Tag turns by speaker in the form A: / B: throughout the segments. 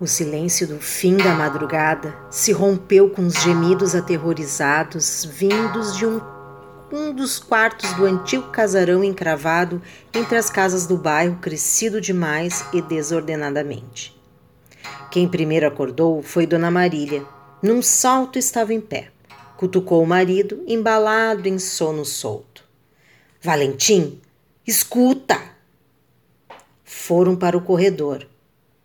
A: O silêncio do fim da madrugada se rompeu com os gemidos aterrorizados vindos de um, um dos quartos do antigo casarão encravado entre as casas do bairro, crescido demais e desordenadamente. Quem primeiro acordou foi Dona Marília. Num salto estava em pé. Cutucou o marido, embalado em sono solto. Valentim, escuta! Foram para o corredor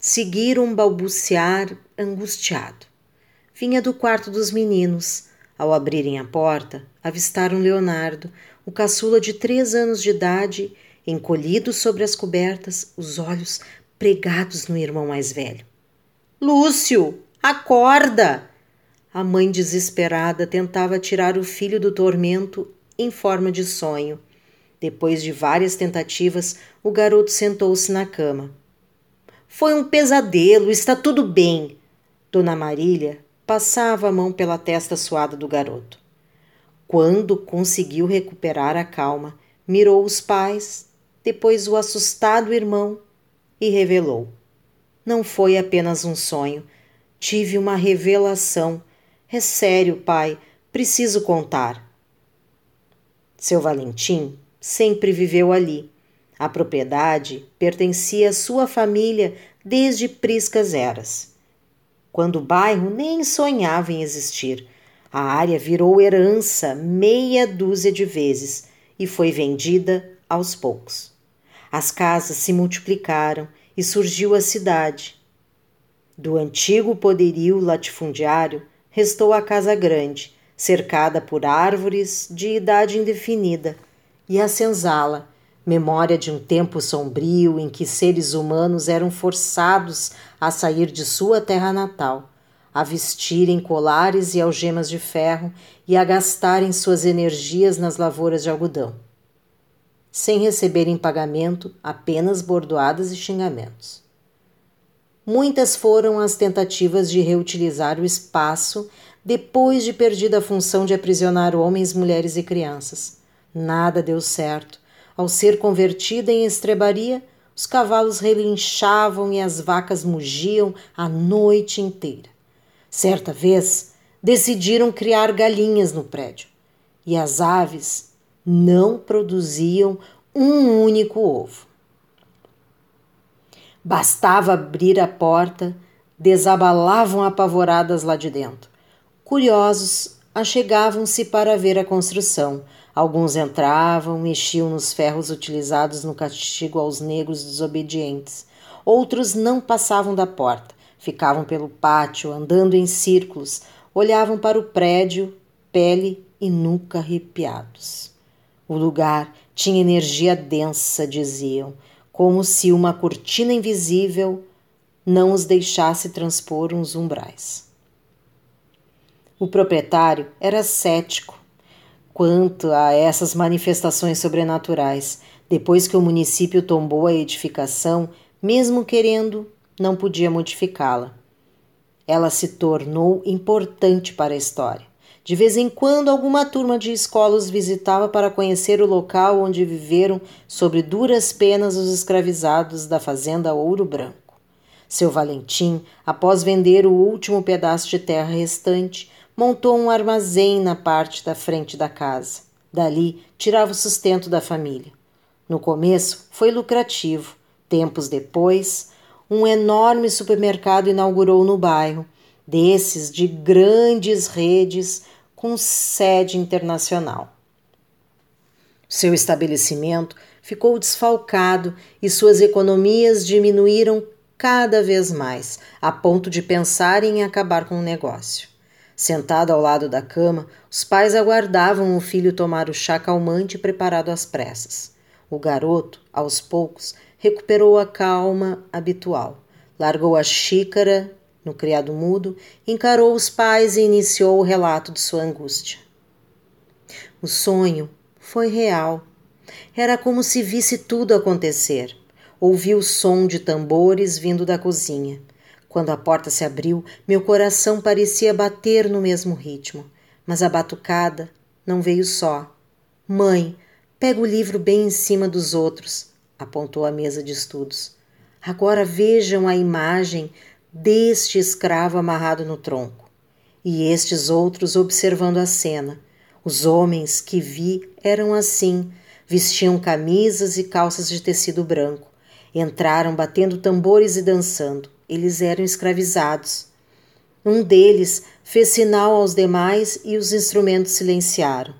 A: seguiram um balbuciar angustiado. Vinha do quarto dos meninos. Ao abrirem a porta, avistaram Leonardo, o caçula de três anos de idade, encolhido sobre as cobertas, os olhos pregados no irmão mais velho. Lúcio, acorda! A mãe desesperada tentava tirar o filho do tormento em forma de sonho. Depois de várias tentativas, o garoto sentou-se na cama. Foi um pesadelo, está tudo bem. Dona Marília passava a mão pela testa suada do garoto. Quando conseguiu recuperar a calma, mirou os pais, depois o assustado irmão e revelou: Não foi apenas um sonho. Tive uma revelação. É sério, pai, preciso contar. Seu Valentim sempre viveu ali a propriedade pertencia à sua família desde priscas eras. Quando o bairro nem sonhava em existir, a área virou herança meia dúzia de vezes e foi vendida aos poucos. As casas se multiplicaram e surgiu a cidade. Do antigo poderio latifundiário restou a casa grande, cercada por árvores de idade indefinida, e a senzala, memória de um tempo sombrio em que seres humanos eram forçados a sair de sua terra natal, a vestirem colares e algemas de ferro e a gastarem suas energias nas lavouras de algodão, sem receberem pagamento, apenas bordoadas e xingamentos. Muitas foram as tentativas de reutilizar o espaço depois de perdida a função de aprisionar homens, mulheres e crianças. Nada deu certo ao ser convertida em estrebaria, os cavalos relinchavam e as vacas mugiam a noite inteira. Certa vez, decidiram criar galinhas no prédio e as aves não produziam um único ovo. Bastava abrir a porta, desabalavam apavoradas lá de dentro. Curiosos, achegavam-se para ver a construção, Alguns entravam, mexiam nos ferros utilizados no castigo aos negros desobedientes. Outros não passavam da porta, ficavam pelo pátio, andando em círculos, olhavam para o prédio, pele e nuca arrepiados. O lugar tinha energia densa, diziam, como se uma cortina invisível não os deixasse transpor uns umbrais. O proprietário era cético quanto a essas manifestações sobrenaturais. Depois que o município tombou a edificação, mesmo querendo, não podia modificá-la. Ela se tornou importante para a história. De vez em quando, alguma turma de escola os visitava para conhecer o local onde viveram, sobre duras penas, os escravizados da fazenda Ouro Branco. Seu Valentim, após vender o último pedaço de terra restante, montou um armazém na parte da frente da casa. Dali tirava o sustento da família. No começo foi lucrativo. Tempos depois, um enorme supermercado inaugurou no bairro, desses de grandes redes com sede internacional. Seu estabelecimento ficou desfalcado e suas economias diminuíram cada vez mais, a ponto de pensar em acabar com o negócio. Sentado ao lado da cama, os pais aguardavam o filho tomar o chá calmante preparado às pressas. O garoto, aos poucos, recuperou a calma habitual. Largou a xícara no criado mudo, encarou os pais e iniciou o relato de sua angústia. O sonho foi real. Era como se visse tudo acontecer. Ouviu o som de tambores vindo da cozinha. Quando a porta se abriu, meu coração parecia bater no mesmo ritmo, mas a batucada não veio só. Mãe, pega o livro bem em cima dos outros, apontou a mesa de estudos. Agora vejam a imagem deste escravo amarrado no tronco, e estes outros observando a cena. Os homens que vi eram assim, vestiam camisas e calças de tecido branco. Entraram batendo tambores e dançando. Eles eram escravizados. Um deles fez sinal aos demais e os instrumentos silenciaram.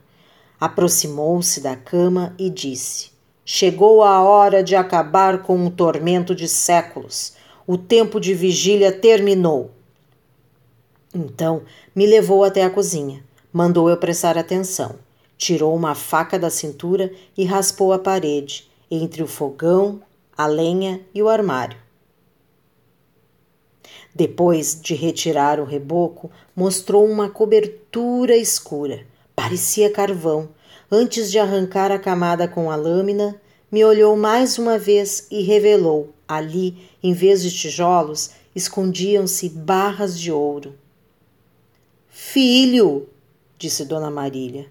A: Aproximou-se da cama e disse: Chegou a hora de acabar com um tormento de séculos. O tempo de vigília terminou. Então me levou até a cozinha. Mandou eu prestar atenção. Tirou uma faca da cintura e raspou a parede, entre o fogão, a lenha e o armário. Depois de retirar o reboco, mostrou uma cobertura escura. Parecia carvão. Antes de arrancar a camada com a lâmina, me olhou mais uma vez e revelou: ali, em vez de tijolos, escondiam-se barras de ouro. Filho, disse Dona Marília,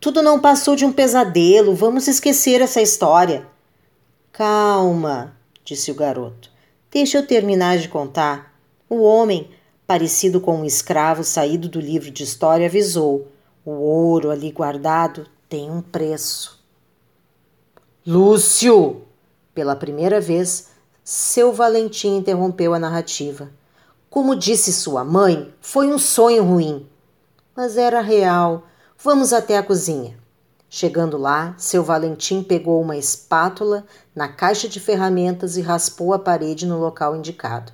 A: tudo não passou de um pesadelo. Vamos esquecer essa história. Calma, disse o garoto. Deixa eu terminar de contar. O homem, parecido com um escravo saído do livro de história, avisou: o ouro ali guardado tem um preço. Lúcio! Pela primeira vez, seu Valentim interrompeu a narrativa. Como disse sua mãe, foi um sonho ruim. Mas era real. Vamos até a cozinha. Chegando lá, seu Valentim pegou uma espátula na caixa de ferramentas e raspou a parede no local indicado.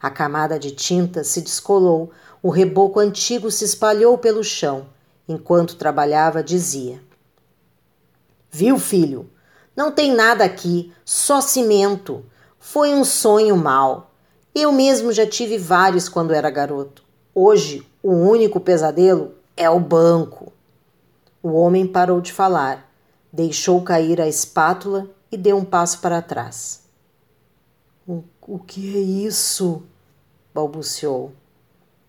A: A camada de tinta se descolou, o reboco antigo se espalhou pelo chão. Enquanto trabalhava, dizia: Viu, filho? Não tem nada aqui, só cimento. Foi um sonho mau. Eu mesmo já tive vários quando era garoto. Hoje, o único pesadelo é o banco. O homem parou de falar, deixou cair a espátula e deu um passo para trás. O, que é isso? balbuciou.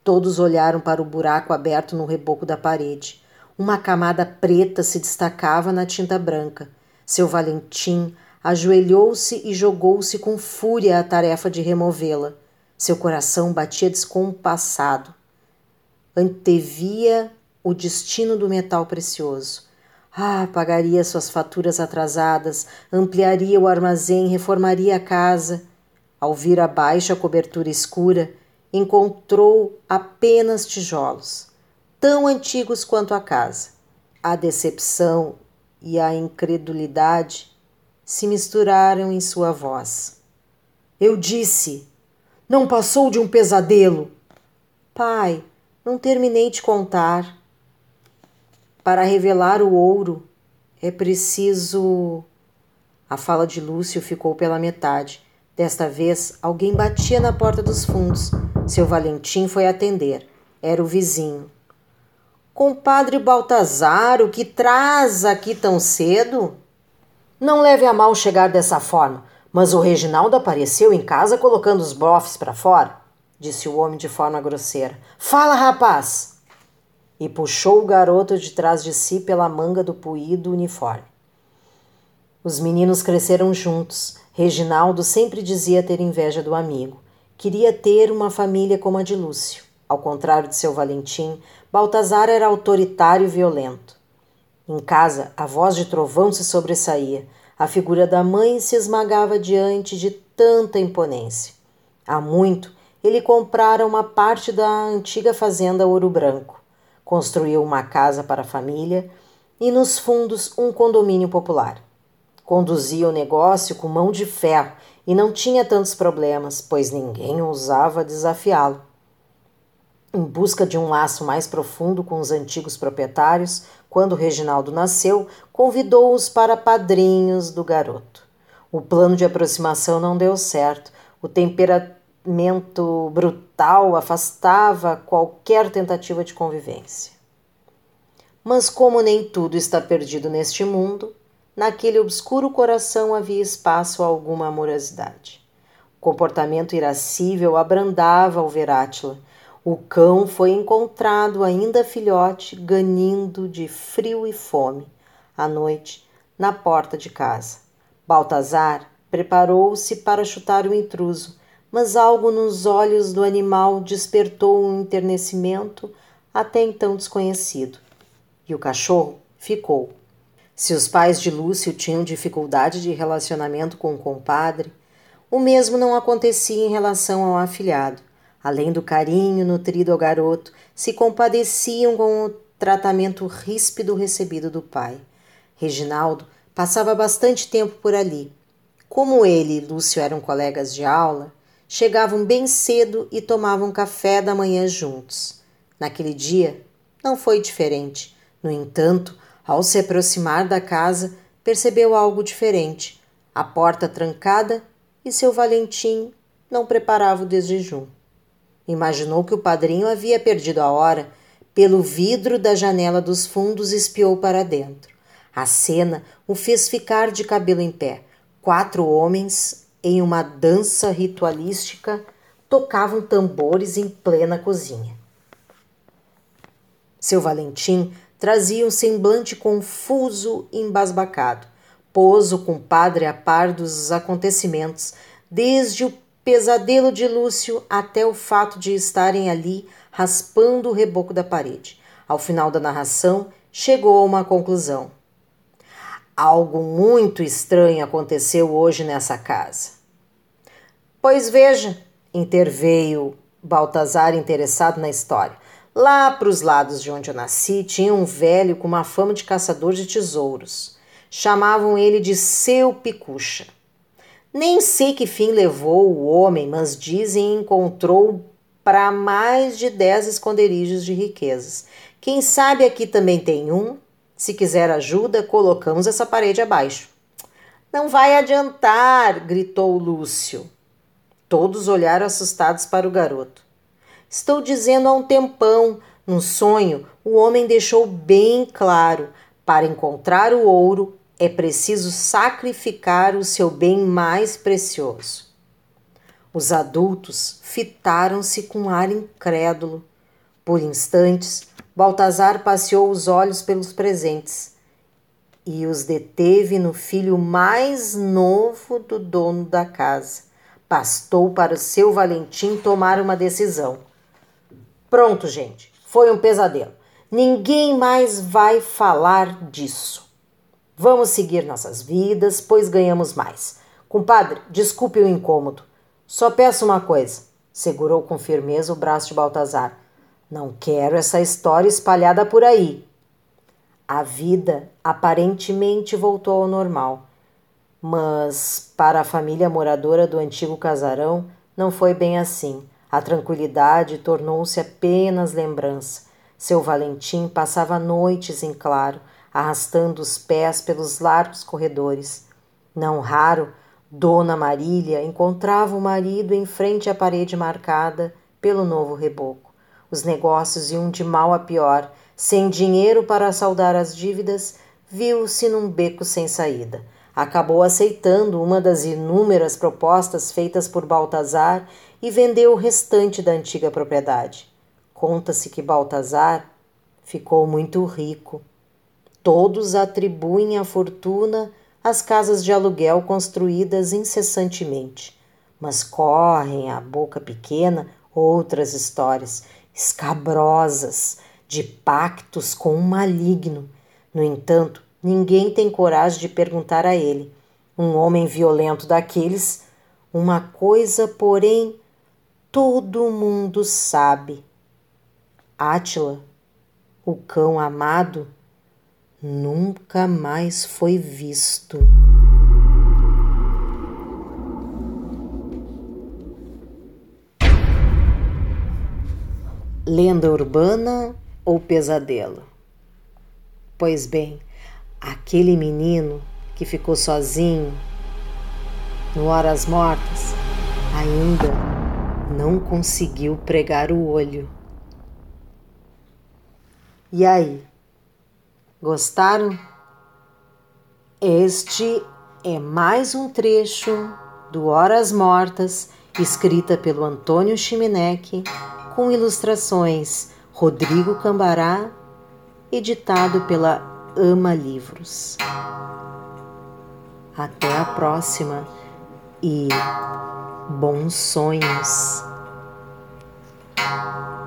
A: Todos olharam para o buraco aberto no reboco da parede. Uma camada preta se destacava na tinta branca. Seu Valentim ajoelhou-se e jogou-se com fúria à tarefa de removê-la. Seu coração batia descompassado. Antevia o destino do metal precioso. Ah, pagaria suas faturas atrasadas, ampliaria o armazém, reformaria a casa. Ao vir abaixo a cobertura escura, encontrou apenas tijolos, tão antigos quanto a casa. A decepção e a incredulidade se misturaram em sua voz. Eu disse: Não passou de um pesadelo. Pai, não terminei de contar. Para revelar o ouro é preciso. A fala de Lúcio ficou pela metade. Desta vez, alguém batia na porta dos fundos. Seu Valentim foi atender. Era o vizinho. Compadre Baltazar, o que traz aqui tão cedo? Não leve a mal chegar dessa forma, mas o Reginaldo apareceu em casa colocando os bofes para fora, disse o homem de forma grosseira. Fala, rapaz! e puxou o garoto de trás de si pela manga do puído uniforme. Os meninos cresceram juntos. Reginaldo sempre dizia ter inveja do amigo. Queria ter uma família como a de Lúcio. Ao contrário de seu Valentim, Baltazar era autoritário e violento. Em casa, a voz de trovão se sobressaía. A figura da mãe se esmagava diante de tanta imponência. Há muito, ele comprara uma parte da antiga fazenda Ouro Branco construiu uma casa para a família e nos fundos um condomínio popular. Conduzia o negócio com mão de ferro e não tinha tantos problemas, pois ninguém ousava desafiá-lo. Em busca de um laço mais profundo com os antigos proprietários, quando Reginaldo nasceu, convidou-os para padrinhos do garoto. O plano de aproximação não deu certo. O temperamento brutal afastava qualquer tentativa de convivência. Mas, como nem tudo está perdido neste mundo, naquele obscuro coração havia espaço a alguma amorosidade. O comportamento irascível abrandava o Verátila. O cão foi encontrado, ainda filhote, ganindo de frio e fome, à noite, na porta de casa. Baltazar preparou-se para chutar o intruso, mas algo nos olhos do animal despertou um enternecimento até então desconhecido. E o cachorro ficou. Se os pais de Lúcio tinham dificuldade de relacionamento com o compadre, o mesmo não acontecia em relação ao afilhado. Além do carinho nutrido ao garoto, se compadeciam com o tratamento ríspido recebido do pai. Reginaldo passava bastante tempo por ali. Como ele e Lúcio eram colegas de aula, chegavam bem cedo e tomavam café da manhã juntos. Naquele dia, não foi diferente. No entanto, ao se aproximar da casa, percebeu algo diferente. A porta trancada e seu Valentim não preparava o desjejum. Imaginou que o padrinho havia perdido a hora. Pelo vidro da janela dos fundos espiou para dentro. A cena o fez ficar de cabelo em pé. Quatro homens, em uma dança ritualística, tocavam tambores em plena cozinha. Seu Valentim trazia um semblante confuso e embasbacado. Pôs o compadre a par dos acontecimentos, desde o pesadelo de Lúcio até o fato de estarem ali raspando o reboco da parede. Ao final da narração, chegou a uma conclusão. Algo muito estranho aconteceu hoje nessa casa. Pois veja, interveio Baltazar interessado na história. Lá para os lados de onde eu nasci, tinha um velho com uma fama de caçador de tesouros. Chamavam ele de Seu Picucha. Nem sei que fim levou o homem, mas dizem encontrou para mais de dez esconderijos de riquezas. Quem sabe aqui também tem um? Se quiser ajuda, colocamos essa parede abaixo. Não vai adiantar, gritou Lúcio. Todos olharam assustados para o garoto. Estou dizendo há um tempão. No sonho, o homem deixou bem claro: para encontrar o ouro é preciso sacrificar o seu bem mais precioso. Os adultos fitaram-se com ar incrédulo. Por instantes, Baltazar passeou os olhos pelos presentes e os deteve no filho mais novo do dono da casa. Bastou para o seu Valentim tomar uma decisão. Pronto, gente. Foi um pesadelo. Ninguém mais vai falar disso. Vamos seguir nossas vidas, pois ganhamos mais. Compadre, desculpe o incômodo. Só peço uma coisa. Segurou com firmeza o braço de Baltazar. Não quero essa história espalhada por aí. A vida aparentemente voltou ao normal. Mas para a família moradora do antigo casarão não foi bem assim. A tranquilidade tornou-se apenas lembrança. Seu Valentim passava noites em claro, arrastando os pés pelos largos corredores. Não raro, Dona Marília encontrava o marido em frente à parede marcada pelo novo reboco. Os negócios iam de mal a pior. Sem dinheiro para saldar as dívidas, viu-se num beco sem saída acabou aceitando uma das inúmeras propostas feitas por Baltazar e vendeu o restante da antiga propriedade. Conta-se que Baltazar ficou muito rico. Todos atribuem a fortuna às casas de aluguel construídas incessantemente, mas correm à boca pequena outras histórias escabrosas de pactos com o maligno. No entanto, ninguém tem coragem de perguntar a ele, um homem violento daqueles, uma coisa, porém, todo mundo sabe. Átila, o cão amado, nunca mais foi visto. Lenda urbana ou pesadelo? Pois bem, aquele menino que ficou sozinho no Horas Mortas ainda não conseguiu pregar o olho. E aí, gostaram? Este é mais um trecho do Horas Mortas, escrita pelo Antônio Chimenec, com ilustrações Rodrigo Cambará, editado pela Ama Livros. Até a próxima e Bons sonhos. Thank you.